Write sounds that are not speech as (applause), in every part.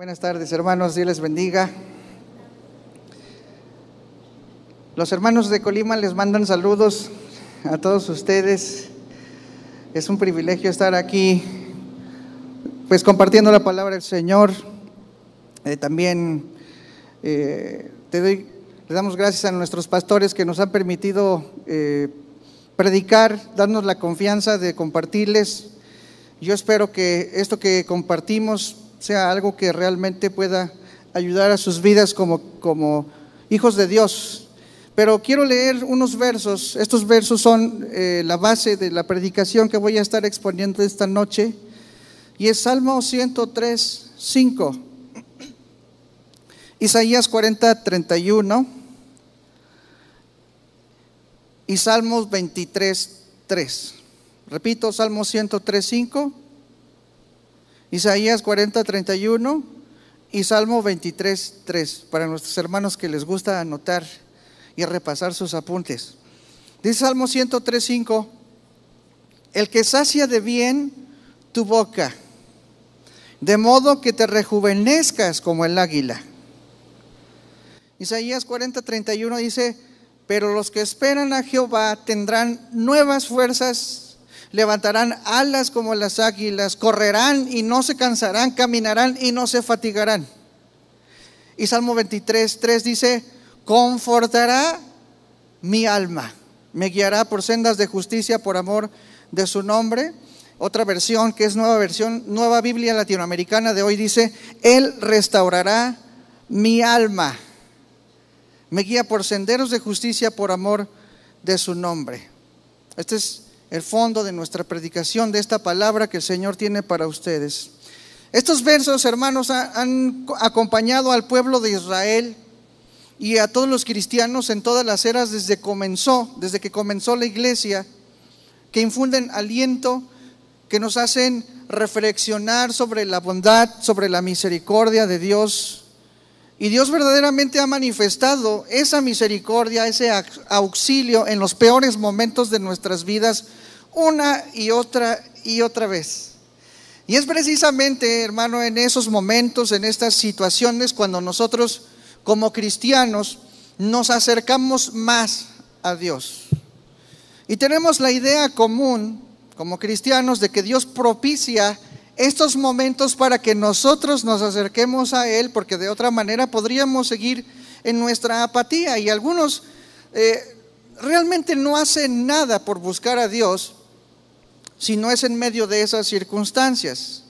Buenas tardes, hermanos, Dios les bendiga. Los hermanos de Colima les mandan saludos a todos ustedes. Es un privilegio estar aquí, pues compartiendo la palabra del Señor. Eh, también eh, te doy, le damos gracias a nuestros pastores que nos han permitido eh, predicar, darnos la confianza de compartirles. Yo espero que esto que compartimos sea algo que realmente pueda ayudar a sus vidas como, como hijos de Dios. Pero quiero leer unos versos. Estos versos son eh, la base de la predicación que voy a estar exponiendo esta noche. Y es Salmo 103, 5. Isaías 40, 31. Y Salmos 23, 3. Repito, Salmo 103, 5. Isaías 40, 31 y Salmo 23, 3, para nuestros hermanos que les gusta anotar y repasar sus apuntes. Dice Salmo 103, 5, el que sacia de bien tu boca, de modo que te rejuvenezcas como el águila. Isaías 40, 31 dice, pero los que esperan a Jehová tendrán nuevas fuerzas levantarán alas como las águilas, correrán y no se cansarán, caminarán y no se fatigarán. Y Salmo 23, 3 dice, confortará mi alma, me guiará por sendas de justicia por amor de su nombre. Otra versión que es nueva versión, nueva Biblia latinoamericana de hoy dice, Él restaurará mi alma, me guía por senderos de justicia por amor de su nombre. Este es el fondo de nuestra predicación de esta palabra que el Señor tiene para ustedes. Estos versos, hermanos, han acompañado al pueblo de Israel y a todos los cristianos en todas las eras desde comenzó, desde que comenzó la iglesia, que infunden aliento, que nos hacen reflexionar sobre la bondad, sobre la misericordia de Dios. Y Dios verdaderamente ha manifestado esa misericordia, ese auxilio en los peores momentos de nuestras vidas una y otra y otra vez. Y es precisamente, hermano, en esos momentos, en estas situaciones, cuando nosotros como cristianos nos acercamos más a Dios. Y tenemos la idea común, como cristianos, de que Dios propicia estos momentos para que nosotros nos acerquemos a Él, porque de otra manera podríamos seguir en nuestra apatía. Y algunos eh, realmente no hacen nada por buscar a Dios, si no es en medio de esas circunstancias.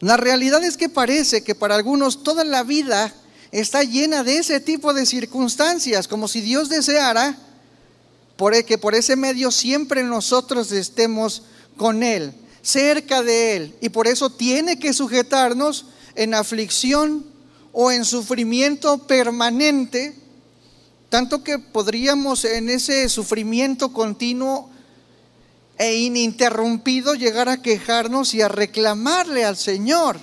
La realidad es que parece que para algunos toda la vida está llena de ese tipo de circunstancias, como si Dios deseara por e, que por ese medio siempre nosotros estemos con Él, cerca de Él, y por eso tiene que sujetarnos en aflicción o en sufrimiento permanente, tanto que podríamos en ese sufrimiento continuo e ininterrumpido llegar a quejarnos y a reclamarle al Señor.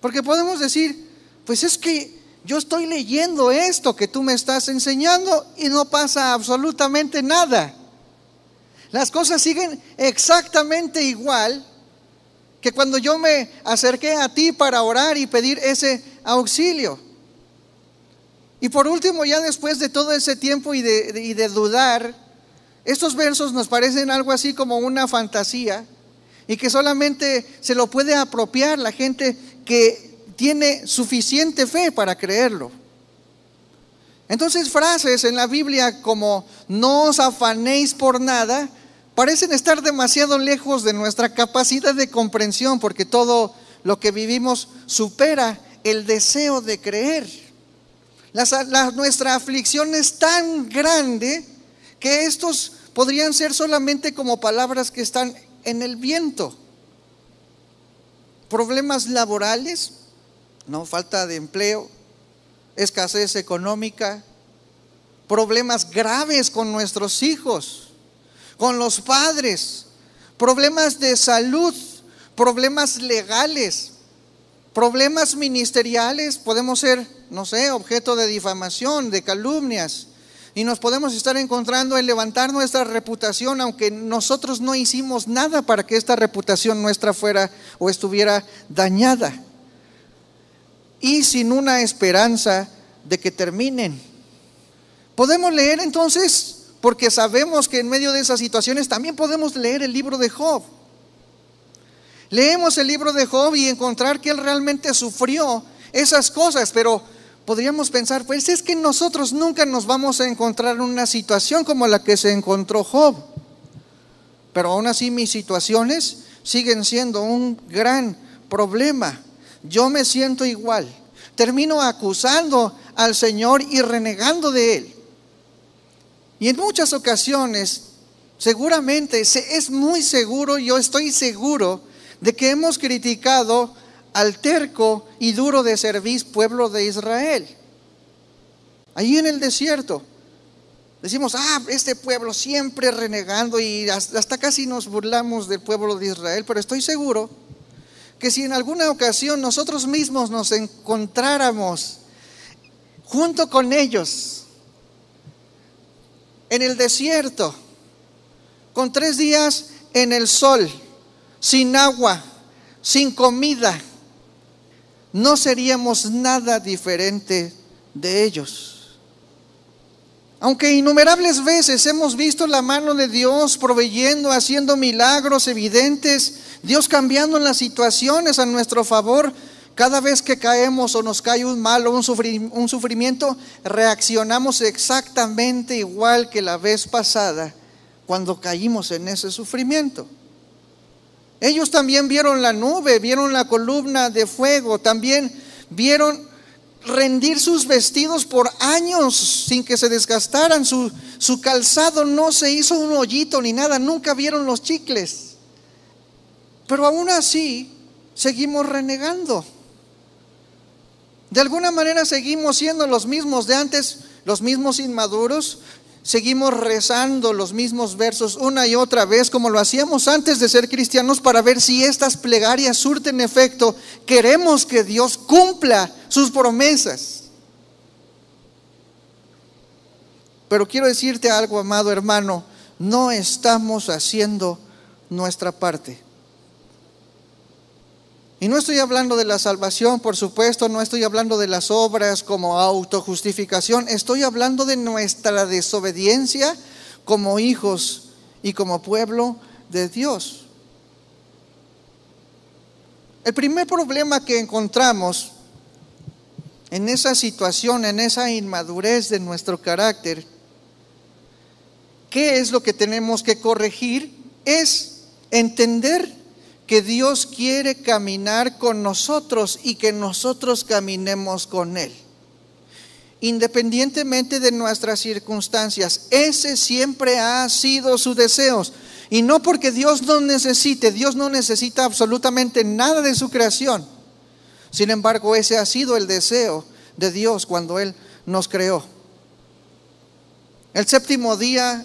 Porque podemos decir, pues es que yo estoy leyendo esto que tú me estás enseñando y no pasa absolutamente nada. Las cosas siguen exactamente igual que cuando yo me acerqué a ti para orar y pedir ese auxilio. Y por último, ya después de todo ese tiempo y de, y de dudar, estos versos nos parecen algo así como una fantasía y que solamente se lo puede apropiar la gente que tiene suficiente fe para creerlo. Entonces frases en la Biblia como no os afanéis por nada parecen estar demasiado lejos de nuestra capacidad de comprensión porque todo lo que vivimos supera el deseo de creer. nuestra aflicción es tan grande que estos podrían ser solamente como palabras que están en el viento. Problemas laborales, no falta de empleo, escasez económica, problemas graves con nuestros hijos, con los padres, problemas de salud, problemas legales, problemas ministeriales, podemos ser, no sé, objeto de difamación, de calumnias, y nos podemos estar encontrando en levantar nuestra reputación, aunque nosotros no hicimos nada para que esta reputación nuestra fuera o estuviera dañada. y sin una esperanza de que terminen. Podemos leer entonces, porque sabemos que en medio de esas situaciones también podemos leer el libro de Job. Leemos el libro de Job y encontrar que él realmente sufrió esas cosas, pero podríamos pensar, pues es que nosotros nunca nos vamos a encontrar en una situación como la que se encontró Job. Pero aún así mis situaciones siguen siendo un gran problema. Yo me siento igual. Termino acusando al Señor y renegando de Él. Y en muchas ocasiones, seguramente, es muy seguro, yo estoy seguro de que hemos criticado al terco y duro de servir pueblo de Israel. Allí en el desierto. Decimos, ah, este pueblo siempre renegando y hasta casi nos burlamos del pueblo de Israel, pero estoy seguro que si en alguna ocasión nosotros mismos nos encontráramos junto con ellos en el desierto, con tres días en el sol, sin agua, sin comida, no seríamos nada diferente de ellos. Aunque innumerables veces hemos visto la mano de Dios proveyendo, haciendo milagros evidentes, Dios cambiando las situaciones a nuestro favor, cada vez que caemos o nos cae un mal o un, sufrimiento, reaccionamos exactamente igual que la vez pasada cuando caímos en ese sufrimiento. Ellos también vieron la nube, vieron la columna de fuego, también vieron rendir sus vestidos por años sin que se desgastaran, su, su calzado no se hizo un hoyito ni nada, nunca vieron los chicles. Pero aún así seguimos renegando. De alguna manera seguimos siendo los mismos de antes, los mismos inmaduros, seguimos rezando los mismos versos una y otra vez como lo hacíamos antes de ser cristianos para ver si estas plegarias surten efecto. Queremos que Dios cumpla sus promesas. Pero quiero decirte algo, amado hermano, no estamos haciendo nuestra parte. Y no estoy hablando de la salvación, por supuesto, no estoy hablando de las obras como autojustificación, estoy hablando de nuestra desobediencia como hijos y como pueblo de Dios. El primer problema que encontramos en esa situación, en esa inmadurez de nuestro carácter, ¿qué es lo que tenemos que corregir? Es entender que Dios quiere caminar con nosotros y que nosotros caminemos con Él. Independientemente de nuestras circunstancias, ese siempre ha sido su deseo. Y no porque Dios no necesite, Dios no necesita absolutamente nada de su creación. Sin embargo, ese ha sido el deseo de Dios cuando Él nos creó. El séptimo día,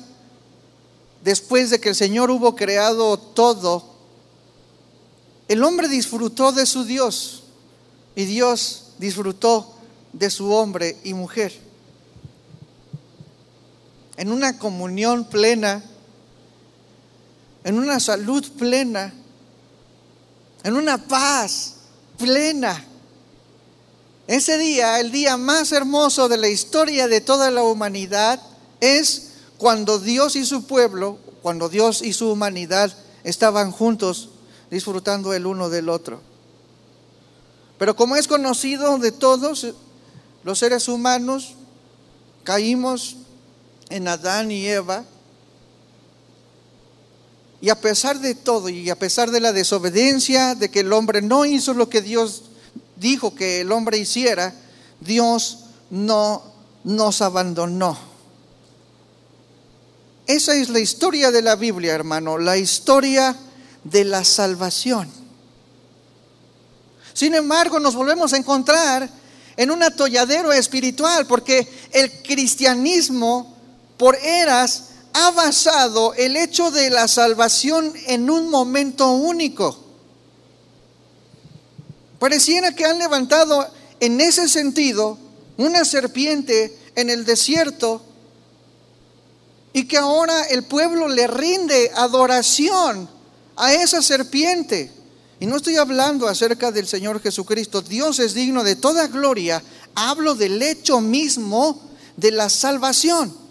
después de que el Señor hubo creado todo, el hombre disfrutó de su Dios y Dios disfrutó de su hombre y mujer. En una comunión plena, en una salud plena, en una paz plena. Ese día, el día más hermoso de la historia de toda la humanidad, es cuando Dios y su pueblo, cuando Dios y su humanidad estaban juntos disfrutando el uno del otro. Pero como es conocido de todos, los seres humanos caímos en Adán y Eva. Y a pesar de todo, y a pesar de la desobediencia, de que el hombre no hizo lo que Dios dijo que el hombre hiciera, Dios no nos abandonó. Esa es la historia de la Biblia, hermano, la historia de la salvación. Sin embargo, nos volvemos a encontrar en un atolladero espiritual porque el cristianismo por eras ha basado el hecho de la salvación en un momento único. Pareciera que han levantado en ese sentido una serpiente en el desierto y que ahora el pueblo le rinde adoración a esa serpiente. Y no estoy hablando acerca del Señor Jesucristo. Dios es digno de toda gloria. Hablo del hecho mismo de la salvación.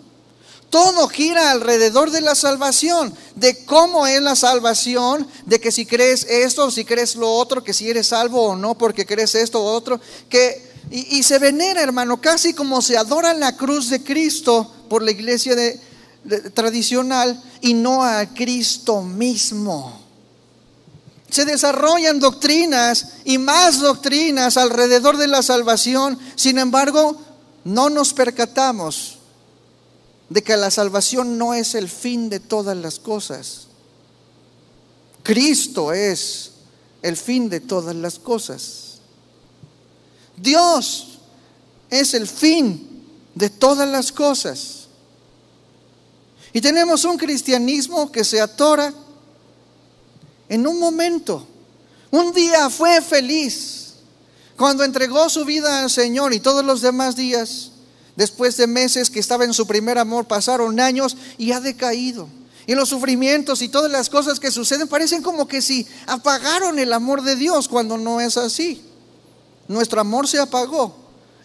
Todo gira alrededor de la salvación, de cómo es la salvación, de que si crees esto o si crees lo otro, que si eres salvo o no porque crees esto o otro, que y, se venera, hermano, casi como se adora la cruz de Cristo por la iglesia tradicional y no a Cristo mismo. Se desarrollan doctrinas y más doctrinas alrededor de la salvación, sin embargo, no nos percatamos de que la salvación no es el fin de todas las cosas. Cristo es el fin de todas las cosas. Dios es el fin de todas las cosas. Y tenemos un cristianismo que se atora en un momento. Un día fue feliz cuando entregó su vida al Señor y todos los demás días Después de meses que estaba en su primer amor, pasaron años y ha decaído. Y los sufrimientos y todas las cosas que suceden parecen como que si apagaron el amor de Dios cuando no es así. Nuestro amor se apagó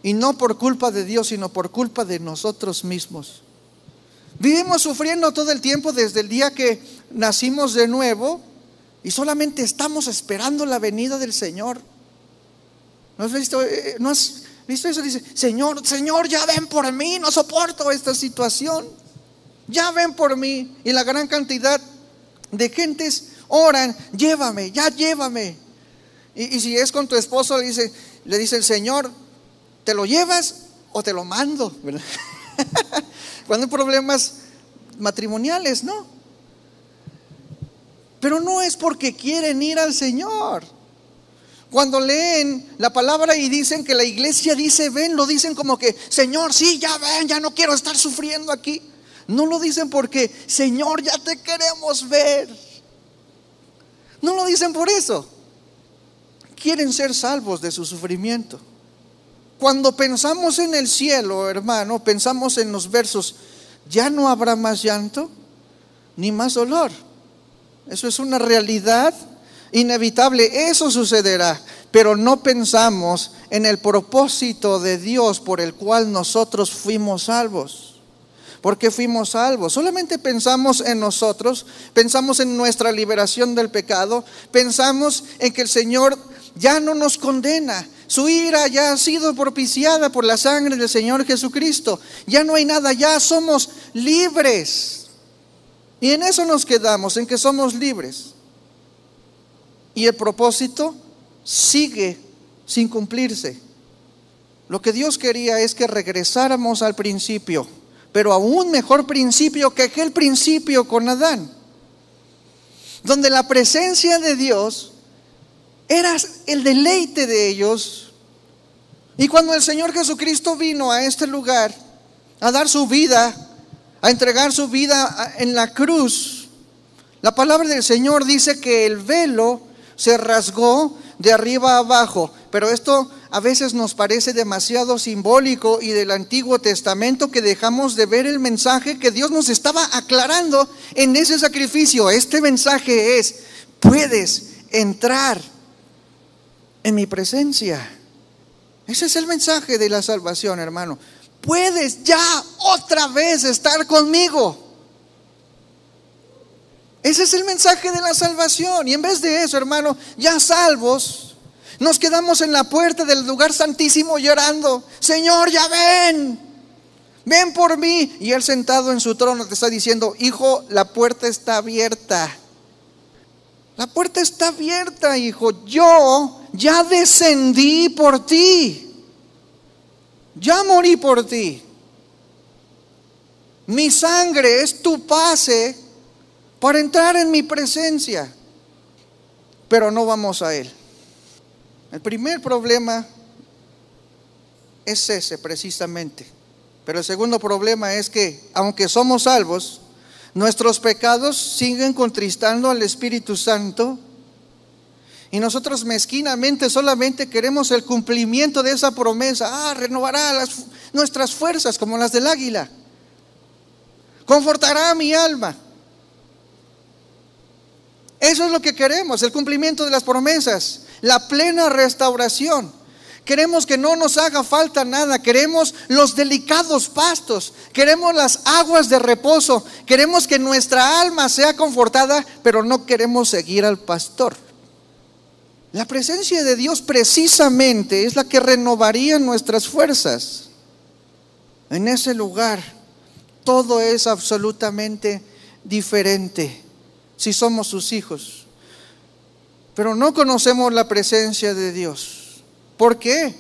y no por culpa de Dios, sino por culpa de nosotros mismos. Vivimos sufriendo todo el tiempo desde el día que nacimos de nuevo y solamente estamos esperando la venida del Señor. ¿No has visto? Eh, ¿No has ¿Visto eso? Dice, Señor, Señor, ya ven por mí, no soporto esta situación. Ya ven por mí. Y la gran cantidad de gentes oran, llévame, ya llévame. Y, si es con tu esposo, le dice, le dice el Señor, ¿te lo llevas o te lo mando? (laughs) Cuando hay problemas matrimoniales, ¿no? Pero no es porque quieren ir al Señor. Cuando leen la palabra y dicen que la iglesia dice, ven, lo dicen como que, Señor, sí, ya ven, ya no quiero estar sufriendo aquí. No lo dicen porque, Señor, ya te queremos ver. No lo dicen por eso. Quieren ser salvos de su sufrimiento. Cuando pensamos en el cielo, hermano, pensamos en los versos, ya no habrá más llanto ni más dolor. Eso es una realidad inevitable, eso sucederá, pero no pensamos en el propósito de Dios por el cual nosotros fuimos salvos. ¿Por qué fuimos salvos? Solamente pensamos en nosotros, pensamos en nuestra liberación del pecado, pensamos en que el Señor ya no nos condena. Su ira ya ha sido propiciada por la sangre del Señor Jesucristo. Ya no hay nada, ya somos libres. Y en eso nos quedamos, en que somos libres y el propósito sigue sin cumplirse. Lo que Dios quería es que regresáramos al principio, pero a un mejor principio que aquel principio con Adán, donde la presencia de Dios era el deleite de ellos. Y cuando el Señor Jesucristo vino a este lugar a dar su vida, a entregar su vida en la cruz, la palabra del Señor dice que el velo se rasgó de arriba a abajo. Pero esto a veces nos parece demasiado simbólico y del Antiguo Testamento que dejamos de ver el mensaje que Dios nos estaba aclarando en ese sacrificio. Este mensaje es, puedes entrar mi presencia. Ese es el mensaje de la salvación, hermano. Puedes ya otra vez estar conmigo. Ese es el mensaje de la salvación. Y en vez de eso, hermano, ya salvos, nos quedamos en la puerta del lugar santísimo llorando. Señor, ya ven. Ven por mí. Y él sentado en su trono te está diciendo, hijo, la puerta está abierta. La puerta está abierta, hijo. Yo ya descendí por ti. Ya morí por ti. Mi sangre es tu pase para entrar en mi presencia. Pero no vamos a Él. El primer problema es ese precisamente. Pero el segundo problema es que, aunque somos salvos, nuestros pecados siguen contristando al Espíritu Santo y nosotros mezquinamente solamente queremos el cumplimiento de esa promesa. Ah, renovará las, nuestras fuerzas como las del águila. Confortará mi alma. Eso es lo que queremos, el cumplimiento de las promesas, la plena restauración. Queremos que no nos haga falta nada, queremos los delicados pastos, queremos las aguas de reposo, queremos que nuestra alma sea confortada, pero no queremos seguir al pastor. La presencia de Dios precisamente es la que renovaría nuestras fuerzas. En ese lugar todo es absolutamente diferente si somos sus hijos. Pero no conocemos la presencia de Dios. ¿Por qué?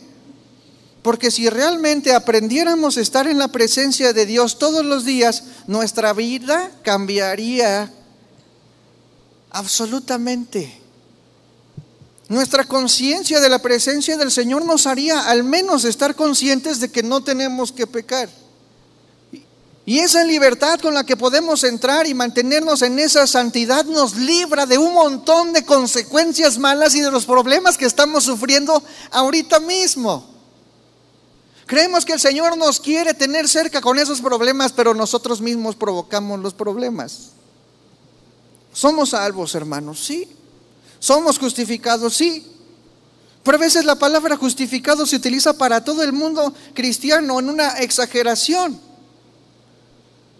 Porque si realmente aprendiéramos a estar en la presencia de Dios todos los días, nuestra vida cambiaría absolutamente. Nuestra conciencia de la presencia del Señor nos haría al menos estar conscientes de que no tenemos que pecar. Y esa libertad con la que podemos entrar y mantenernos en esa santidad nos libra de un montón de consecuencias malas y de los problemas que estamos sufriendo ahorita mismo. Creemos que el Señor nos quiere tener cerca con esos problemas, pero nosotros mismos provocamos los problemas. Somos salvos, hermanos, sí. Somos justificados, sí. Pero a veces la palabra justificado se utiliza para todo el mundo cristiano en una exageración.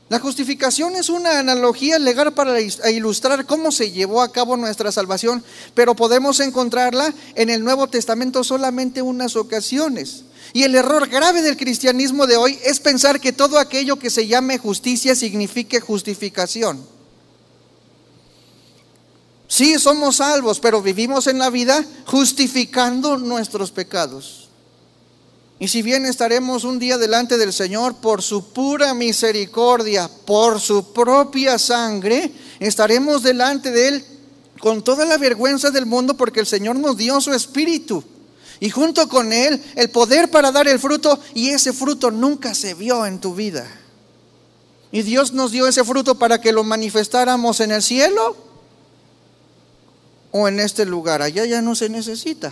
La justificación es una analogía legal para ilustrar cómo se llevó a cabo nuestra salvación, pero podemos encontrarla en el Nuevo Testamento solamente unas ocasiones. Y el error grave del cristianismo de hoy es pensar que todo aquello que se llame justicia signifique justificación. Sí, somos salvos, pero vivimos en la vida justificando nuestros pecados. Y si bien estaremos un día delante del Señor por su pura misericordia, por su propia sangre, estaremos delante de Él con toda la vergüenza del mundo porque el Señor nos dio su espíritu. Y junto con Él el poder para dar el fruto y ese fruto nunca se vio en tu vida. Y Dios nos dio ese fruto para que lo manifestáramos en el cielo o en este lugar. Allá ya no se necesita.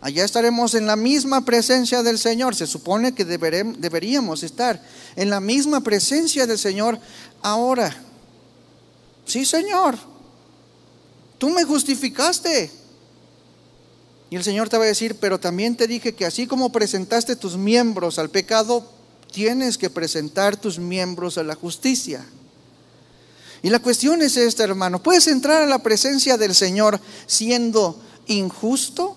Allá estaremos en la misma presencia del Señor. Se supone que deberíamos estar en la misma presencia del Señor ahora. Sí, Señor. Tú me justificaste. Y el Señor te va a decir, pero también te dije que así como presentaste tus miembros al pecado, tienes que presentar tus miembros a la justicia. Y la cuestión es esta, hermano. ¿Puedes entrar a la presencia del Señor siendo injusto?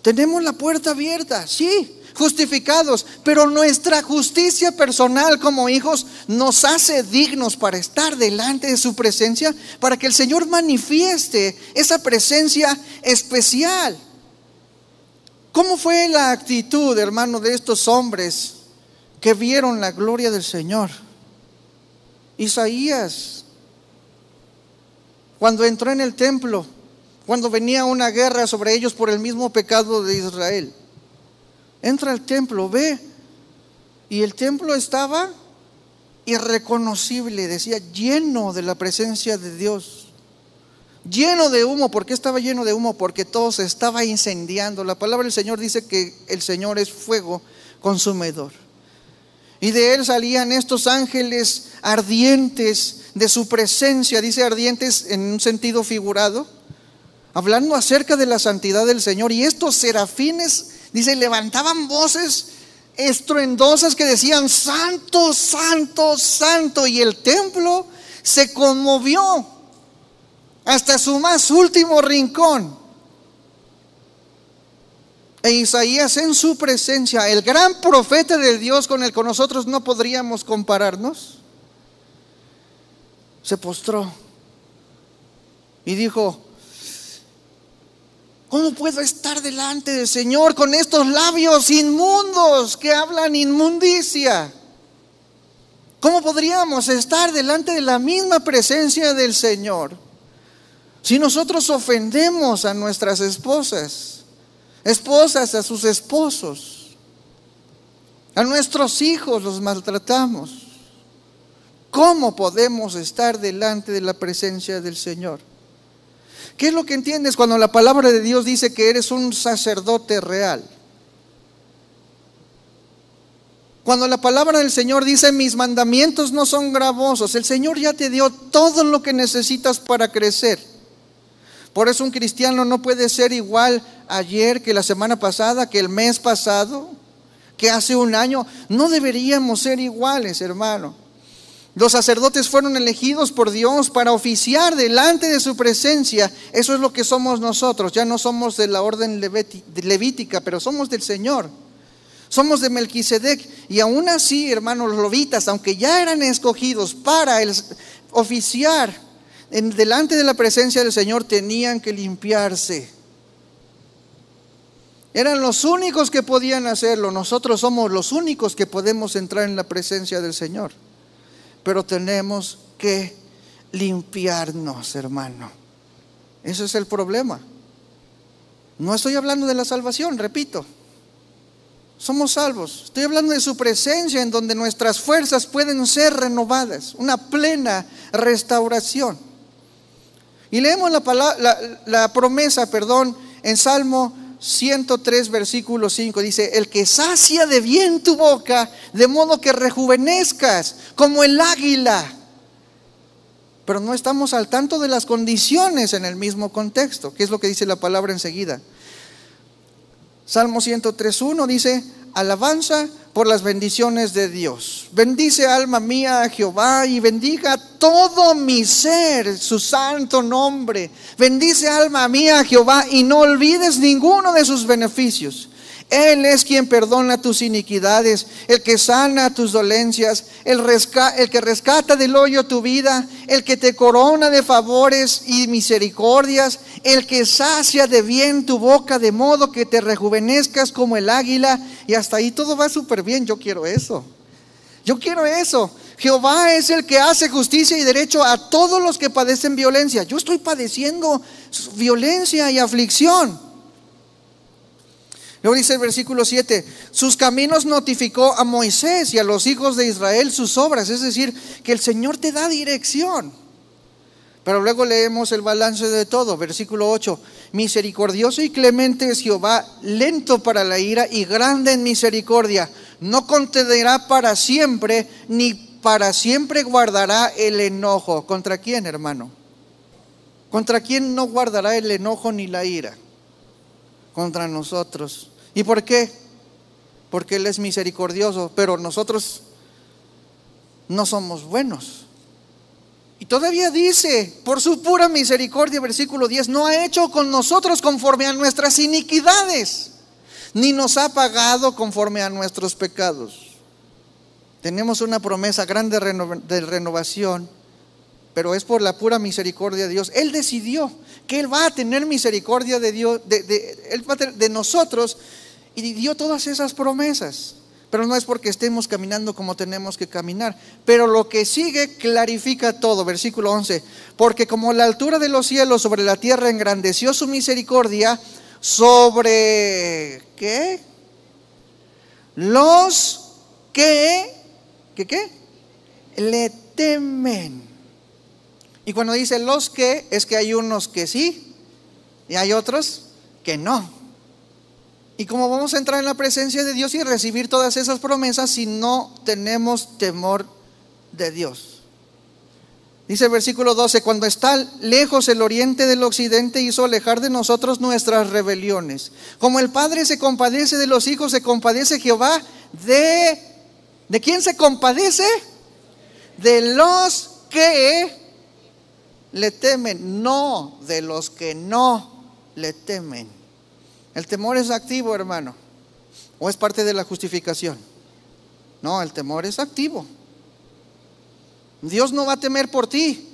Tenemos la puerta abierta, sí, justificados, pero nuestra justicia personal como hijos nos hace dignos para estar delante de su presencia, para que el Señor manifieste esa presencia especial. ¿Cómo fue la actitud, hermano, de estos hombres que vieron la gloria del Señor? Isaías, cuando entró en el templo, cuando venía una guerra sobre ellos por el mismo pecado de Israel. Entra al templo, ve, y el templo estaba irreconocible, decía, lleno de la presencia de Dios, lleno de humo. ¿Por qué estaba lleno de humo? Porque todo se estaba incendiando. La palabra del Señor dice que el Señor es fuego consumidor. Y de él salían estos ángeles ardientes de su presencia, dice ardientes en un sentido figurado, hablando acerca de la santidad del Señor. Y estos serafines, dice, levantaban voces estruendosas que decían, santo, santo, santo. Y el templo se conmovió hasta su más último rincón. E Isaías en su presencia, el gran profeta de Dios con el que nosotros no podríamos compararnos, se postró y dijo, ¿cómo puedo estar delante del Señor con estos labios inmundos que hablan inmundicia? ¿Cómo podríamos estar delante de la misma presencia del Señor si nosotros ofendemos a nuestras esposas? Esposas a sus esposos, a nuestros hijos los maltratamos. ¿Cómo podemos estar delante de la presencia del Señor? ¿Qué es lo que entiendes cuando la palabra de Dios dice que eres un sacerdote real? Cuando la palabra del Señor dice, mis mandamientos no son gravosos, el Señor ya te dio todo lo que necesitas para crecer. Por eso un cristiano no puede ser igual ayer que la semana pasada, que el mes pasado, que hace un año. No deberíamos ser iguales, hermano. Los sacerdotes fueron elegidos por Dios para oficiar delante de su presencia. Eso es lo que somos nosotros. Ya no somos de la orden levítica, pero somos del Señor. Somos de Melquisedec y aún así, hermanos los lovitas, aunque ya eran escogidos para el, oficiar en, delante de la presencia del Señor, tenían que limpiarse. Eran los únicos que podían hacerlo. Nosotros somos los únicos que podemos entrar en la presencia del Señor. Pero tenemos que limpiarnos, hermano. Ese es el problema. No estoy hablando de la salvación, repito somos salvos. Estoy hablando de su presencia en donde nuestras fuerzas pueden ser renovadas, una plena restauración. Y leemos la, promesa, perdón, en Salmo 103, versículo 5, dice, el que sacia de bien tu boca, de modo que rejuvenezcas como el águila. Pero no estamos al tanto de las condiciones en el mismo contexto, que es lo que dice la palabra enseguida. Salmo 103.1 dice, alabanza por las bendiciones de Dios. Bendice alma mía a Jehová y bendiga todo mi ser, su santo nombre. Bendice alma mía a Jehová y no olvides ninguno de sus beneficios. Él es quien perdona tus iniquidades, el que sana tus dolencias, el, que rescata del hoyo tu vida, el que te corona de favores y misericordias, el que sacia de bien tu boca de modo que te rejuvenezcas como el águila. Y hasta ahí todo va súper bien. Yo quiero eso. Yo quiero eso. Jehová es el que hace justicia y derecho a todos los que padecen violencia. Yo estoy padeciendo violencia y aflicción. Luego dice el versículo 7, sus caminos notificó a Moisés y a los hijos de Israel sus obras, es decir, que el Señor te da dirección. Pero luego leemos el balance de todo, versículo 8, misericordioso y clemente es Jehová, lento para la ira y grande en misericordia, no contenderá para siempre, ni para siempre guardará el enojo. ¿Contra quién, hermano? ¿Contra quién no guardará el enojo ni la ira? Contra nosotros. ¿Y por qué? Porque Él es misericordioso, pero nosotros no somos buenos. Y todavía dice, por su pura misericordia, versículo 10, no ha hecho con nosotros conforme a nuestras iniquidades, ni nos ha pagado conforme a nuestros pecados. Tenemos una promesa grande de renovación, pero es por la pura misericordia de Dios. Él decidió que Él va a tener misericordia de Dios, de, de nosotros, y dio todas esas promesas. Pero no es porque estemos caminando como tenemos que caminar. Pero lo que sigue clarifica todo. Versículo 11. Porque como la altura de los cielos sobre la tierra engrandeció su misericordia sobre... ¿Qué? Los que... ¿Qué qué? Le temen. Y cuando dice los que, es que hay unos que sí y hay otros que no. ¿Y cómo vamos a entrar en la presencia de Dios y recibir todas esas promesas si no tenemos temor de Dios? Dice el versículo 12, cuando está lejos el oriente del occidente hizo alejar de nosotros nuestras rebeliones. Como el Padre se compadece de los hijos, se compadece Jehová de... ¿De quién se compadece? De los que le temen, no de los que no le temen. El temor es activo, hermano. ¿O es parte de la justificación? No, el temor es activo. Dios no va a temer por ti.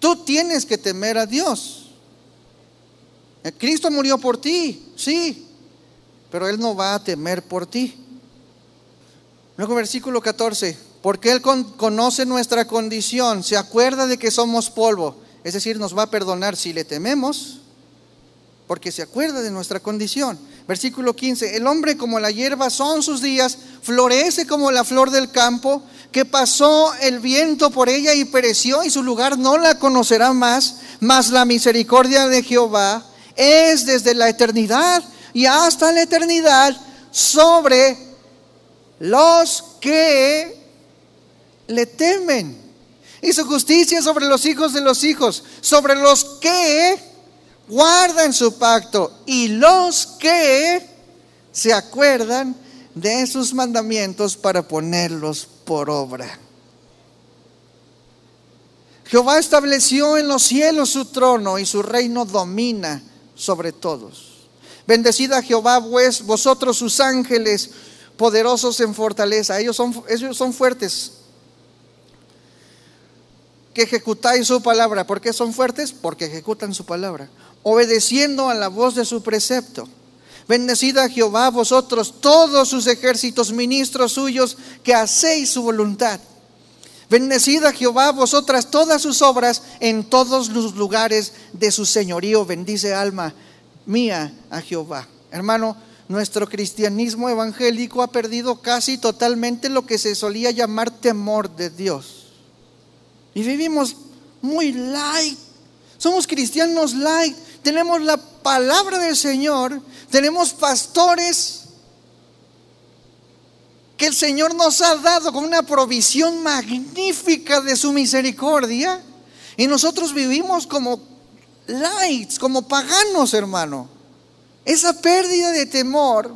Tú tienes que temer a Dios. Cristo murió por ti, sí, pero Él no va a temer por ti. Luego versículo 14, porque Él conoce nuestra condición, se acuerda de que somos polvo, es decir, nos va a perdonar si le tememos porque se acuerda de nuestra condición. Versículo 15, el hombre como la hierba son sus días, florece como la flor del campo, que pasó el viento por ella y pereció y su lugar no la conocerá más, mas la misericordia de Jehová es desde la eternidad y hasta la eternidad sobre los que le temen. Y su justicia sobre los hijos de los hijos, sobre los que guardan su pacto y los que se acuerdan de sus mandamientos para ponerlos por obra. Jehová estableció en los cielos su trono y su reino domina sobre todos. Bendecida Jehová vosotros sus ángeles poderosos en fortaleza. Ellos son, ellos son fuertes. Que ejecutáis su palabra. ¿Por qué son fuertes? Porque ejecutan su palabra. Obedeciendo a la voz de su precepto. Bendecida Jehová vosotros todos sus ejércitos, ministros suyos, que hacéis su voluntad. Bendecida Jehová vosotras todas sus obras en todos los lugares de su señorío. Bendice alma mía a Jehová. Hermano, nuestro cristianismo evangélico ha perdido casi totalmente lo que se solía llamar temor de Dios. Y vivimos muy light. Somos cristianos light. Tenemos la palabra del Señor. Tenemos pastores que el Señor nos ha dado con una provisión magnífica de su misericordia. Y nosotros vivimos como lights, como paganos, hermano. Esa pérdida de temor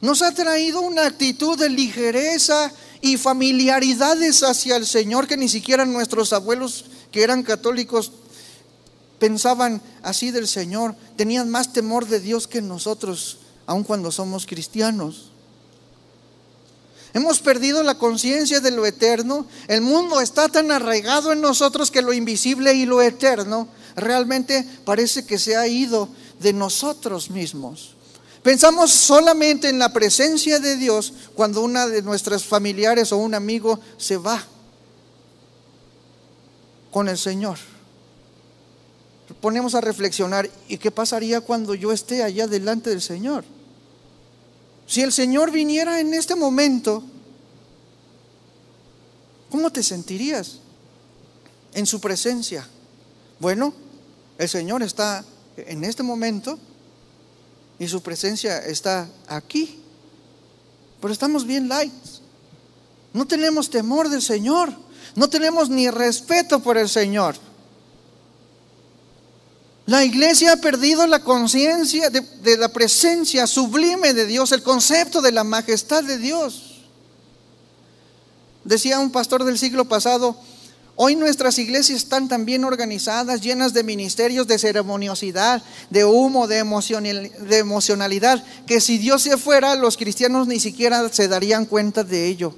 nos ha traído una actitud de ligereza y familiaridades hacia el Señor que ni siquiera nuestros abuelos que eran católicos pensaban así del Señor, tenían más temor de Dios que nosotros, aun cuando somos cristianos. Hemos perdido la conciencia de lo eterno. El mundo está tan arraigado en nosotros que lo invisible y lo eterno realmente parece que se ha ido de nosotros mismos. Pensamos solamente en la presencia de Dios cuando una de nuestras familiares o un amigo se va con el Señor. Ponemos a reflexionar, ¿y qué pasaría cuando yo esté allá delante del Señor? Si el Señor viniera en este momento, ¿cómo te sentirías en su presencia? Bueno, el Señor está en este momento y su presencia está aquí. Pero estamos bien light. No tenemos temor del Señor. No tenemos ni respeto por el Señor. La iglesia ha perdido la conciencia de, la presencia sublime de Dios, el concepto de la majestad de Dios. Decía un pastor del siglo pasado, hoy nuestras iglesias están tan bien organizadas, llenas de ministerios de ceremoniosidad, de humo, de, de emocionalidad, que si Dios se fuera, los cristianos ni siquiera se darían cuenta de ello.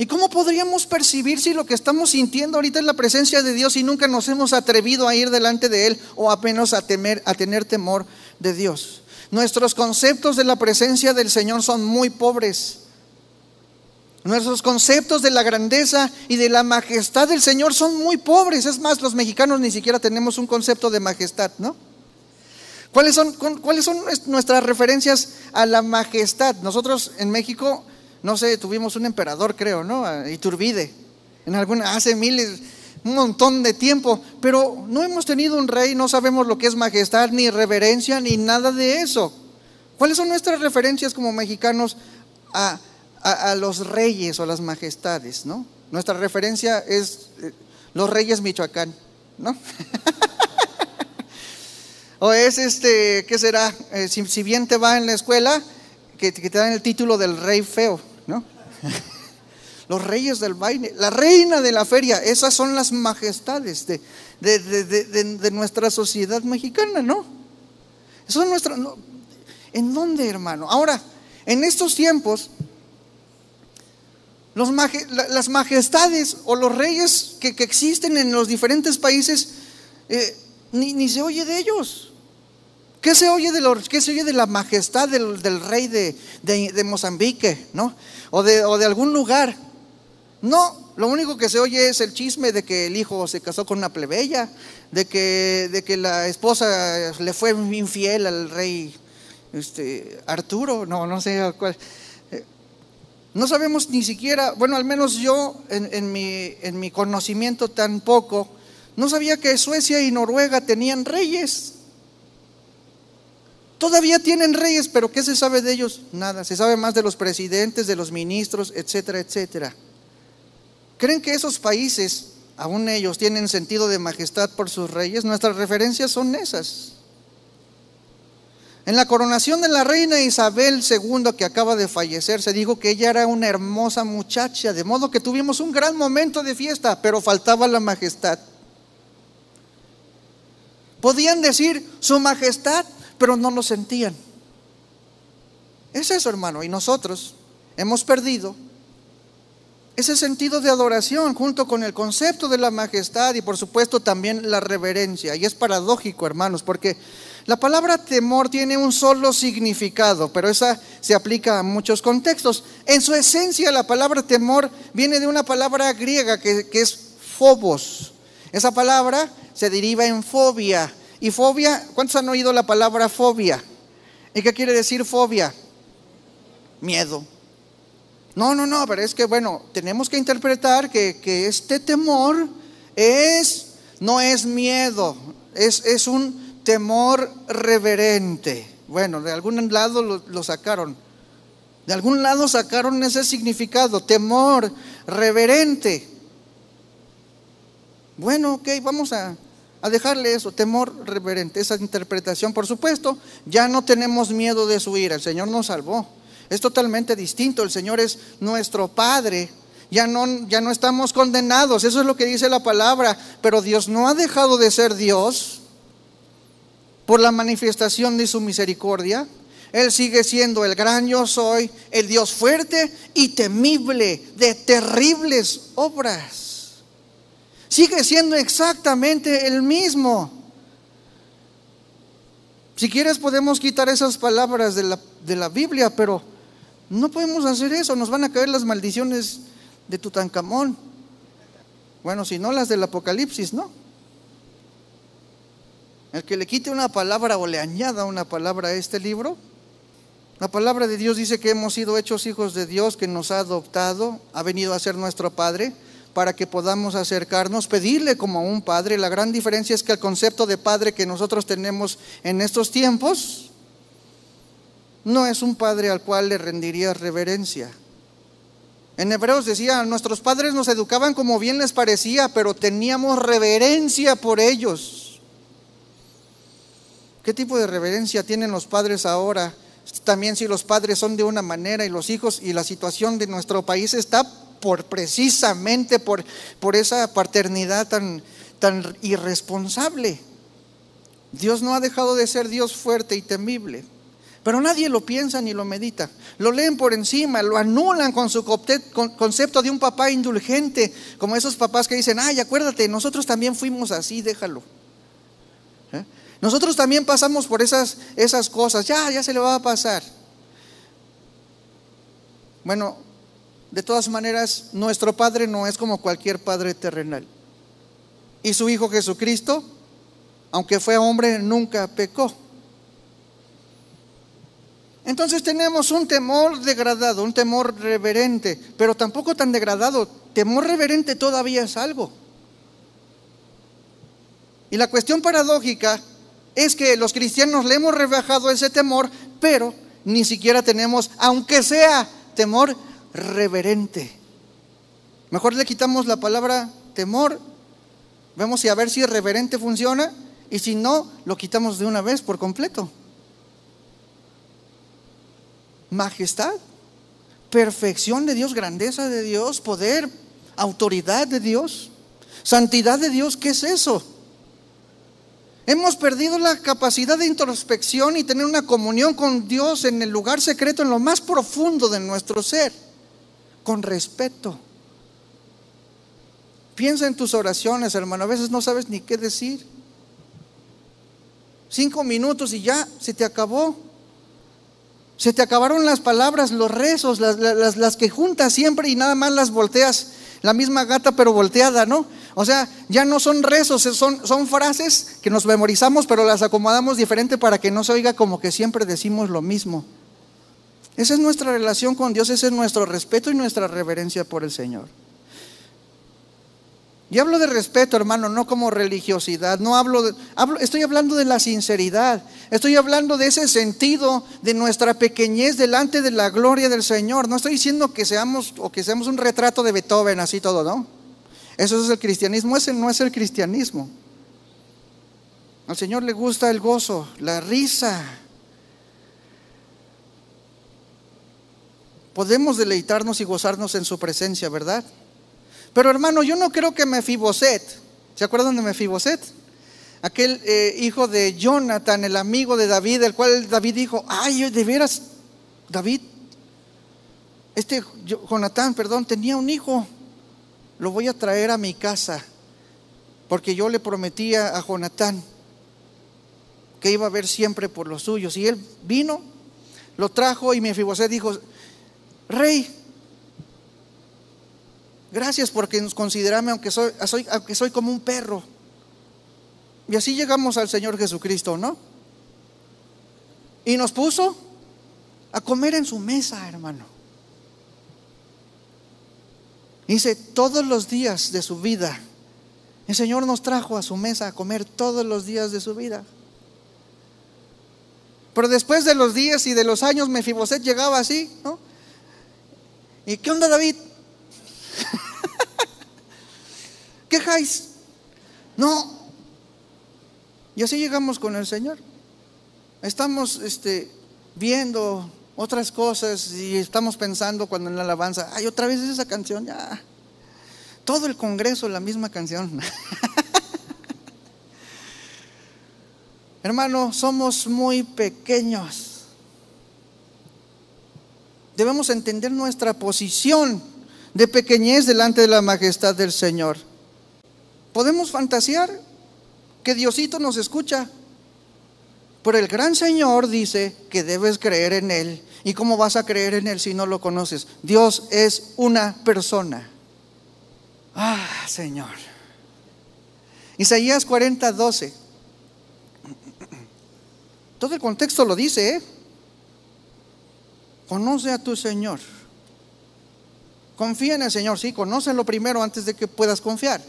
¿Y cómo podríamos percibir si lo que estamos sintiendo ahorita es la presencia de Dios y nunca nos hemos atrevido a ir delante de Él o apenas a, temer, a tener temor de Dios? Nuestros conceptos de la presencia del Señor son muy pobres. Nuestros conceptos de la grandeza y de la majestad del Señor son muy pobres. Es más, los mexicanos ni siquiera tenemos un concepto de majestad, ¿no? ¿Cuáles son, ¿Cuáles son nuestras referencias a la majestad? Nosotros en México no sé, tuvimos un emperador, creo, ¿no? Iturbide, en alguna, hace miles, un montón de tiempo, pero no hemos tenido un rey, no sabemos lo que es majestad, ni reverencia, ni nada de eso. ¿Cuáles son nuestras referencias como mexicanos a, los reyes o las majestades, no? Nuestra referencia es eh, los reyes Michoacán, ¿no? (laughs) o es este, ¿qué será? Eh, si, bien te va en la escuela, que, que te dan el título del rey feo. (laughs) Los reyes del baile, la reina de la feria, esas son las majestades de, de, nuestra sociedad mexicana, ¿no? Eso es nuestra... ¿En dónde, hermano? Ahora, en estos tiempos, los las majestades o los reyes que, existen en los diferentes países, eh, ni, se oye de ellos. ¿Qué se oye de, los, qué se oye de la majestad del, rey de, Mozambique, ¿no? o de, algún lugar. No, lo único que se oye es el chisme de que el hijo se casó con una plebeya, de que, de que la esposa le fue infiel al rey este, Arturo, no, no sé cuál. Eh, no sabemos ni siquiera, bueno, al menos yo en, mi, en mi conocimiento tan poco, no sabía que Suecia y Noruega tenían reyes. Todavía tienen reyes, pero ¿qué se sabe de ellos? Nada. Se sabe más de los presidentes, de los ministros, etcétera, etcétera. ¿Creen que esos países, aún ellos, tienen sentido de majestad por sus reyes? Nuestras referencias son esas. En la coronación de la reina Isabel II, que acaba de fallecer, se dijo que ella era una hermosa muchacha, de modo que tuvimos un gran momento de fiesta, pero faltaba la majestad. Podían decir su majestad, pero no lo sentían. Es eso, hermano, y nosotros hemos perdido ese sentido de adoración junto con el concepto de la majestad y por supuesto también la reverencia. Y es paradójico, hermanos, porque la palabra temor tiene un solo significado, pero esa se aplica a muchos contextos. En su esencia, la palabra temor viene de una palabra griega que, es phobos. Esa palabra se deriva en fobia. Y fobia, ¿cuántos han oído la palabra fobia? ¿Y qué quiere decir fobia? Miedo. No, no, no, pero es que bueno, tenemos que interpretar que, este temor es, no es miedo, es, es, un temor reverente. Bueno, de algún lado lo, lo sacaron. De algún lado sacaron ese significado, temor reverente. Bueno, ok, vamos a, a dejarle eso, temor reverente, esa interpretación. Por supuesto, ya no tenemos miedo de su ira, el Señor nos salvó. Es totalmente distinto. El Señor es nuestro Padre. Ya no, ya no estamos condenados. Eso es lo que dice la palabra. Pero Dios no ha dejado de ser Dios por la manifestación de su misericordia. Él sigue siendo el gran yo soy, el Dios fuerte y temible de terribles obras. Sigue siendo exactamente el mismo. Si quieres podemos quitar esas palabras de la, de la Biblia, pero no podemos hacer eso, nos van a caer las maldiciones de Tutankamón. Bueno, si no las del Apocalipsis, no. El que le quite una palabra o le añada una palabra a este libro, la palabra de Dios dice que hemos sido hechos hijos de Dios, que nos ha adoptado, ha venido a ser nuestro Padre, para que podamos acercarnos, pedirle como a un Padre. La gran diferencia es que el concepto de Padre que nosotros tenemos en estos tiempos no es un padre al cual le rendiría reverencia. En Hebreos decía, nuestros padres nos educaban como bien les parecía, pero teníamos reverencia por ellos. ¿Qué tipo de reverencia tienen los padres ahora? También si los padres son de una manera y los hijos y la situación de nuestro país está por precisamente por, por esa paternidad tan, tan irresponsable. Dios no ha dejado de ser Dios fuerte y temible. Pero nadie lo piensa ni lo medita. Lo leen por encima, lo anulan con su concepto de un papá indulgente, como esos papás que dicen, ay, acuérdate, nosotros también fuimos así, déjalo. ¿Eh? Nosotros también pasamos por esas, esas cosas, ya, ya se le va a pasar. Bueno, de todas maneras, nuestro Padre no es como cualquier Padre terrenal. Y su Hijo Jesucristo, aunque fue hombre, nunca pecó. Entonces tenemos un temor degradado, un temor reverente, pero tampoco tan degradado. Temor reverente todavía es algo. Y la cuestión paradójica es que los cristianos le hemos rebajado ese temor, pero ni siquiera tenemos, aunque sea temor reverente. Mejor le quitamos la palabra temor, vemos si a ver si reverente funciona, y si no, lo quitamos de una vez por completo majestad, perfección de Dios, grandeza de Dios, poder, autoridad de Dios, santidad de Dios. ¿Qué es eso? Hemos perdido la capacidad de introspección y tener una comunión con Dios en el lugar secreto, en lo más profundo de nuestro ser, con respeto. Piensa en tus oraciones, hermano. A veces no sabes ni qué decir. Cinco minutos y ya se te acabó. Se te acabaron las palabras, los rezos, las, las, que juntas siempre y nada más las volteas. La misma gata pero volteada, ¿no? O sea, ya no son rezos, son, son frases que nos memorizamos pero las acomodamos diferente para que no se oiga como que siempre decimos lo mismo. Esa es nuestra relación con Dios, ese es nuestro respeto y nuestra reverencia por el Señor. Y hablo de respeto, hermano, no como religiosidad. No hablo, de, estoy hablando de la sinceridad. Estoy hablando de ese sentido de nuestra pequeñez delante de la gloria del Señor. No estoy diciendo que seamos o que seamos un retrato de Beethoven, así todo, ¿no? Eso es el cristianismo. Ese no es el cristianismo. Al Señor le gusta el gozo, la risa. Podemos deleitarnos y gozarnos en su presencia, ¿verdad? Pero hermano, yo no creo que Mefiboset, ¿se acuerdan de Mefiboset? Aquel eh, hijo de Jonathan, el amigo de David, el cual David dijo, ay, de veras, David, este Jonathan, perdón, tenía un hijo, lo voy a traer a mi casa, porque yo le prometía a Jonathan que iba a ver siempre por los suyos. Y él vino, lo trajo y Mefiboset dijo, rey, Gracias porque nos considerame aunque soy, aunque soy como un perro. Y así llegamos al Señor Jesucristo, ¿no? Y nos puso a comer en su mesa, hermano. Dice, todos los días de su vida, el Señor nos trajo a su mesa a comer todos los días de su vida. Pero después de los días y de los años, Mefiboset llegaba así, ¿no? ¿Y qué onda, David? ¿Quejáis? No. Y así llegamos con el Señor. Estamos este, viendo otras cosas y estamos pensando cuando en la alabanza, ay, otra vez esa canción, ya. Todo el congreso la misma canción. (laughs) Hermano, somos muy pequeños. Debemos entender nuestra posición de pequeñez delante de la majestad del Señor. Podemos fantasear que Diosito nos escucha, pero el gran Señor dice que debes creer en Él. ¿Y cómo vas a creer en Él si no lo conoces? Dios es una persona. Ah, Señor. Isaías 40, 12. Todo el contexto lo dice, ¿eh? Conoce a tu Señor. Confía en el Señor, sí, conócelo primero antes de que puedas confiar.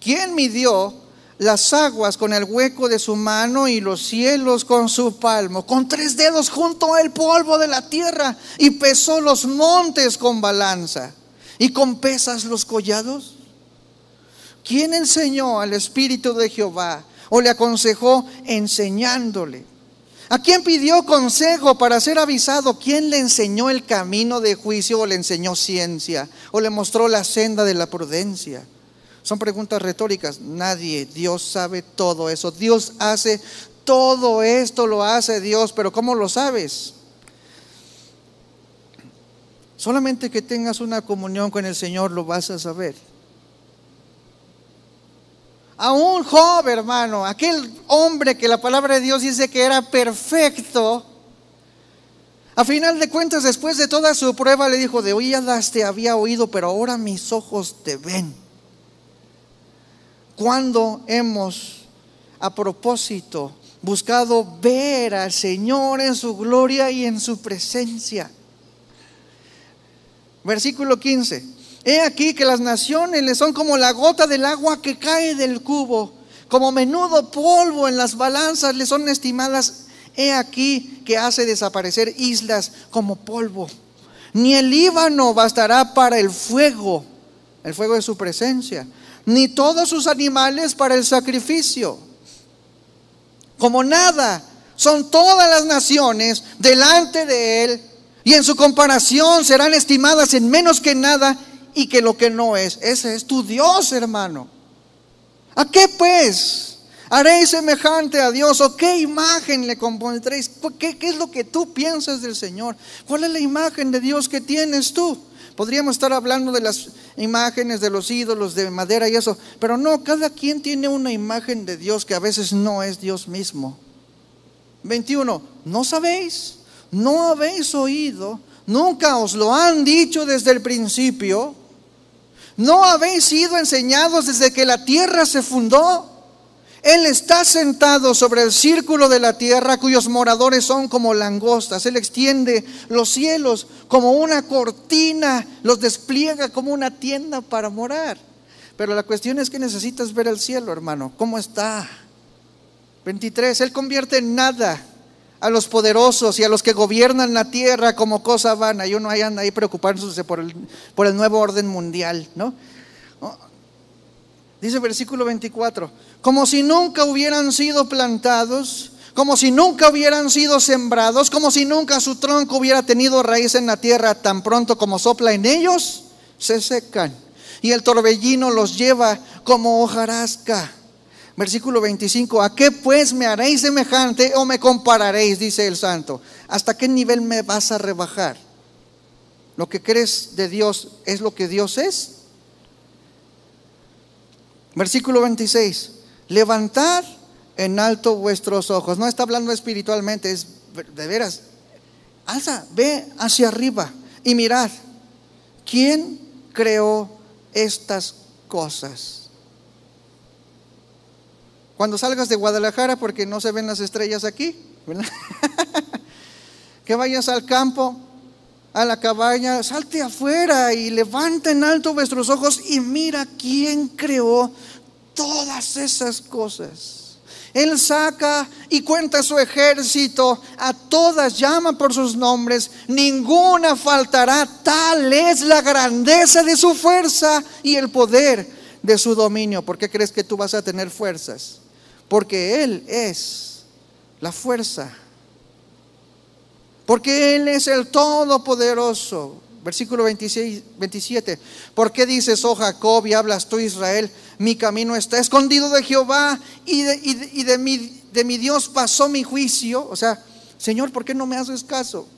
¿Quién midió las aguas con el hueco de su mano y los cielos con su palmo? Con tres dedos junto al polvo de la tierra y pesó los montes con balanza y con pesas los collados. ¿Quién enseñó al Espíritu de Jehová o le aconsejó enseñándole? ¿A quién pidió consejo para ser avisado? ¿Quién le enseñó el camino de juicio o le enseñó ciencia o le mostró la senda de la prudencia? Son preguntas retóricas. Nadie, Dios sabe todo eso. Dios hace todo esto, lo hace Dios, pero ¿cómo lo sabes? Solamente que tengas una comunión con el Señor lo vas a saber. A un joven, hermano, aquel hombre que la palabra de Dios dice que era perfecto, a final de cuentas, después de toda su prueba, le dijo, de oídas te había oído, pero ahora mis ojos te ven cuando hemos a propósito buscado ver al Señor en su gloria y en su presencia. Versículo 15. He aquí que las naciones le son como la gota del agua que cae del cubo, como menudo polvo en las balanzas le son estimadas. He aquí que hace desaparecer islas como polvo. Ni el Líbano bastará para el fuego, el fuego de su presencia ni todos sus animales para el sacrificio. Como nada son todas las naciones delante de él y en su comparación serán estimadas en menos que nada y que lo que no es. Ese es tu Dios, hermano. ¿A qué pues haréis semejante a Dios? ¿O qué imagen le compondréis? ¿Qué, ¿Qué es lo que tú piensas del Señor? ¿Cuál es la imagen de Dios que tienes tú? Podríamos estar hablando de las imágenes de los ídolos de madera y eso, pero no, cada quien tiene una imagen de Dios que a veces no es Dios mismo. 21. ¿No sabéis? ¿No habéis oído? ¿Nunca os lo han dicho desde el principio? ¿No habéis sido enseñados desde que la tierra se fundó? Él está sentado sobre el círculo de la tierra cuyos moradores son como langostas. Él extiende los cielos como una cortina, los despliega como una tienda para morar. Pero la cuestión es que necesitas ver el cielo, hermano. ¿Cómo está? 23. Él convierte en nada a los poderosos y a los que gobiernan la tierra como cosa vana. Y uno ahí anda ahí preocupándose por el, por el nuevo orden mundial, ¿no? Dice versículo 24, como si nunca hubieran sido plantados, como si nunca hubieran sido sembrados, como si nunca su tronco hubiera tenido raíz en la tierra, tan pronto como sopla en ellos, se secan y el torbellino los lleva como hojarasca. Versículo 25, ¿a qué pues me haréis semejante o me compararéis? Dice el santo. ¿Hasta qué nivel me vas a rebajar? ¿Lo que crees de Dios es lo que Dios es? Versículo 26, levantad en alto vuestros ojos. No está hablando espiritualmente, es de veras. Alza, ve hacia arriba y mirad, ¿quién creó estas cosas. Cuando salgas de Guadalajara, porque no se ven las estrellas aquí, (laughs) que vayas al campo, a la cabaña, salte afuera y levanta en alto vuestros ojos y mira quién creó todas esas cosas. Él saca y cuenta su ejército, a todas llama por sus nombres, ninguna faltará, tal es la grandeza de su fuerza y el poder de su dominio. ¿Por qué crees que tú vas a tener fuerzas? Porque Él es la fuerza. Porque Él es el Todopoderoso. Versículo 26, 27. ¿Por qué dices, oh Jacob, y hablas tú, Israel? Mi camino está escondido de Jehová y de, mi, de mi Dios pasó mi juicio. O sea, Señor, ¿por qué no me haces caso?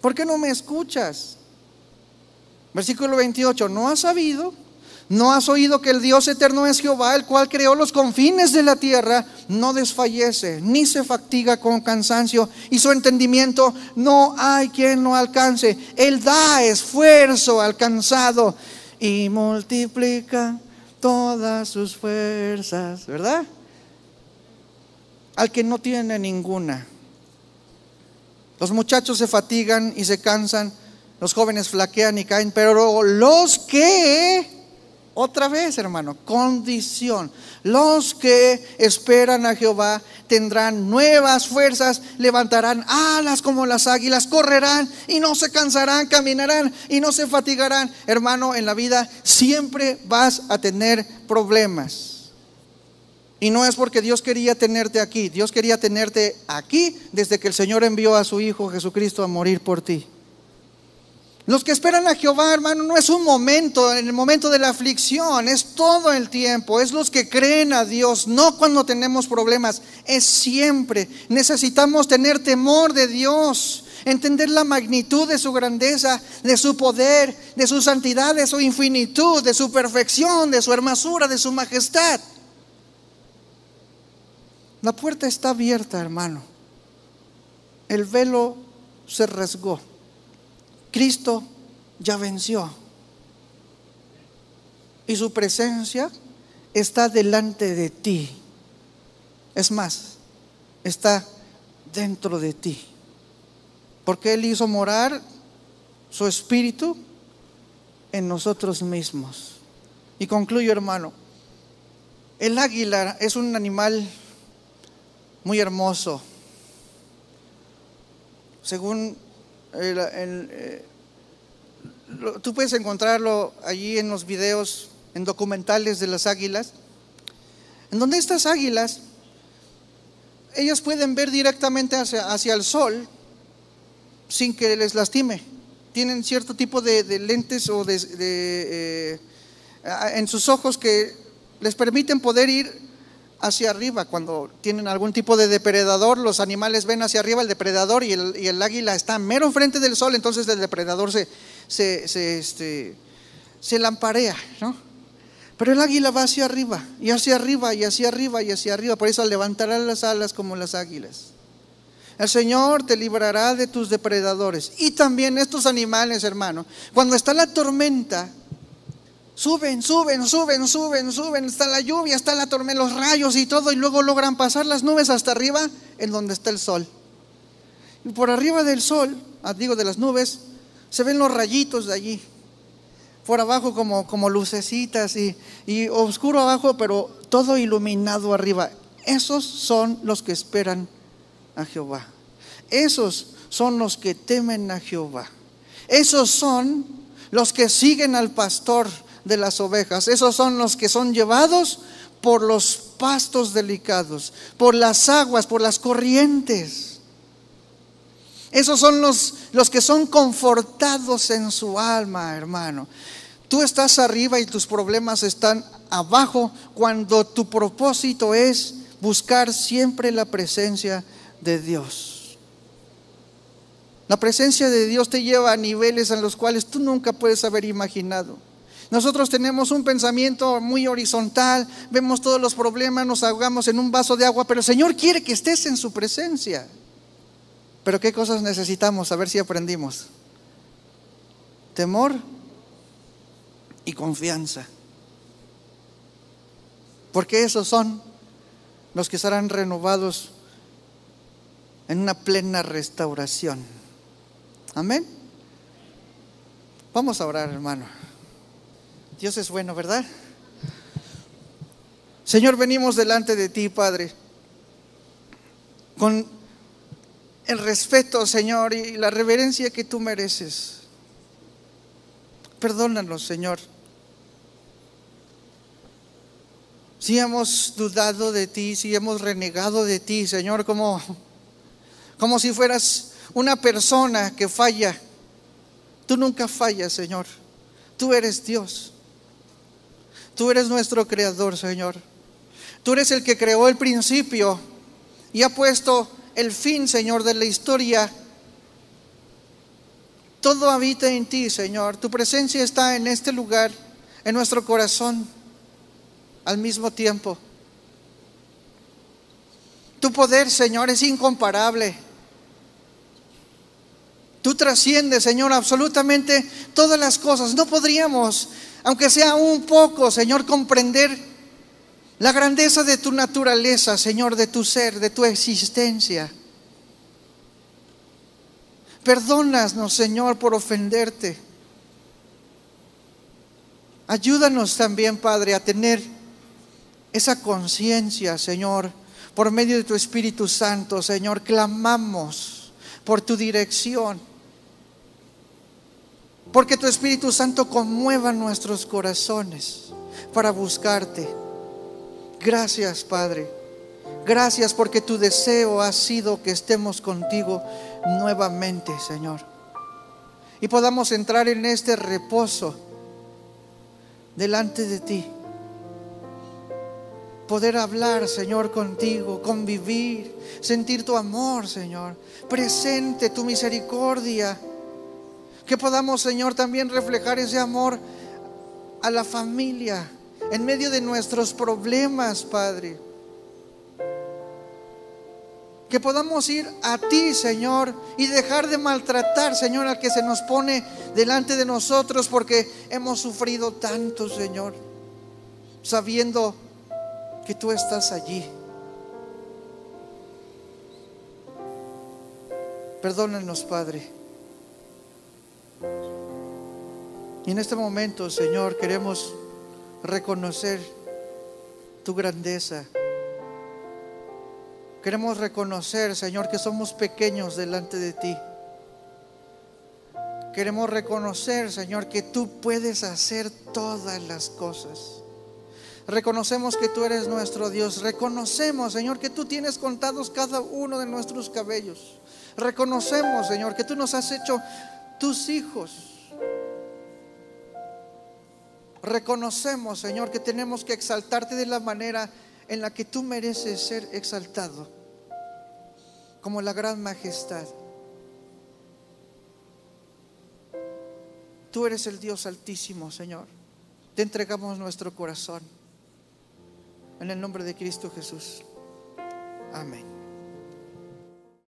¿Por qué no me escuchas? Versículo 28. ¿No has sabido? ¿No has oído que el Dios eterno es Jehová, el cual creó los confines de la tierra? No desfallece, ni se fatiga con cansancio, y su entendimiento no hay quien lo alcance. Él da esfuerzo alcanzado y multiplica todas sus fuerzas, ¿verdad? Al que no tiene ninguna. Los muchachos se fatigan y se cansan, los jóvenes flaquean y caen, pero los que otra vez, hermano, condición. Los que esperan a Jehová tendrán nuevas fuerzas, levantarán alas como las águilas, correrán y no se cansarán, caminarán y no se fatigarán. Hermano, en la vida siempre vas a tener problemas. Y no es porque Dios quería tenerte aquí, Dios quería tenerte aquí desde que el Señor envió a su Hijo Jesucristo a morir por ti. Los que esperan a Jehová, hermano, no es un momento, en el momento de la aflicción, es todo el tiempo, es los que creen a Dios, no cuando tenemos problemas, es siempre. Necesitamos tener temor de Dios, entender la magnitud de su grandeza, de su poder, de su santidad, de su infinitud, de su perfección, de su hermosura, de su majestad. La puerta está abierta, hermano. El velo se rasgó. Cristo ya venció. Y su presencia está delante de ti. Es más, está dentro de ti. Porque Él hizo morar su espíritu en nosotros mismos. Y concluyo, hermano. El águila es un animal muy hermoso. Según eh, tú puedes encontrarlo allí en los videos, en documentales de las águilas, en donde estas águilas, ellas pueden ver directamente hacia, hacia el sol sin que les lastime. Tienen cierto tipo de, lentes o de, eh, en sus ojos que les permiten poder ir hacia arriba. Cuando tienen algún tipo de depredador, los animales ven hacia arriba el depredador y el, águila está mero enfrente del sol, entonces el depredador se, se, se, este, se lamparea, ¿no? Pero el águila va hacia arriba, y hacia arriba, y hacia arriba, y hacia arriba. Por eso levantará las alas como las águilas. El Señor te librará de tus depredadores. Y también estos animales, hermano, cuando está la tormenta, Suben, suben, suben, suben, suben, está la lluvia, está la tormenta, los rayos y todo, y luego logran pasar las nubes hasta arriba, en donde está el sol. Y por arriba del sol, ah, digo de las nubes, se ven los rayitos de allí. por abajo como, como lucecitas y, y oscuro abajo, pero todo iluminado arriba. Esos son los que esperan a Jehová. Esos son los que temen a Jehová. Esos son los que siguen al pastor de las ovejas. Esos son los que son llevados por los pastos delicados, por las aguas, por las corrientes. Esos son los, los que son confortados en su alma, hermano. Tú estás arriba y tus problemas están abajo cuando tu propósito es buscar siempre la presencia de Dios. La presencia de Dios te lleva a niveles en los cuales tú nunca puedes haber imaginado. Nosotros tenemos un pensamiento muy horizontal, vemos todos los problemas, nos ahogamos en un vaso de agua, pero el Señor quiere que estés en su presencia. Pero ¿qué cosas necesitamos? A ver si aprendimos. Temor y confianza. Porque esos son los que serán renovados en una plena restauración. Amén. Vamos a orar, hermano. Dios es bueno, ¿verdad? Señor, venimos delante de ti, Padre, con el respeto, Señor, y la reverencia que tú mereces. Perdónanos, Señor. Si hemos dudado de ti, si hemos renegado de ti, Señor, como, como si fueras una persona que falla. Tú nunca fallas, Señor. Tú eres Dios. Tú eres nuestro creador, Señor. Tú eres el que creó el principio y ha puesto el fin, Señor, de la historia. Todo habita en ti, Señor. Tu presencia está en este lugar, en nuestro corazón, al mismo tiempo. Tu poder, Señor, es incomparable. Tú trasciendes, Señor, absolutamente todas las cosas. No podríamos aunque sea un poco, Señor, comprender la grandeza de tu naturaleza, Señor, de tu ser, de tu existencia. Perdónanos, Señor, por ofenderte. Ayúdanos también, Padre, a tener esa conciencia, Señor, por medio de tu Espíritu Santo, Señor. Clamamos por tu dirección. Porque tu Espíritu Santo conmueva nuestros corazones para buscarte. Gracias, Padre. Gracias porque tu deseo ha sido que estemos contigo nuevamente, Señor. Y podamos entrar en este reposo delante de ti. Poder hablar, Señor, contigo, convivir, sentir tu amor, Señor. Presente tu misericordia que podamos, Señor, también reflejar ese amor a la familia en medio de nuestros problemas, Padre. Que podamos ir a ti, Señor, y dejar de maltratar, Señor, al que se nos pone delante de nosotros porque hemos sufrido tanto, Señor, sabiendo que tú estás allí. Perdónanos, Padre. Y en este momento, Señor, queremos reconocer tu grandeza. Queremos reconocer, Señor, que somos pequeños delante de ti. Queremos reconocer, Señor, que tú puedes hacer todas las cosas. Reconocemos que tú eres nuestro Dios. Reconocemos, Señor, que tú tienes contados cada uno de nuestros cabellos. Reconocemos, Señor, que tú nos has hecho tus hijos. Reconocemos, Señor, que tenemos que exaltarte de la manera en la que tú mereces ser exaltado, como la gran majestad. Tú eres el Dios altísimo, Señor. Te entregamos nuestro corazón. En el nombre de Cristo Jesús. Amén.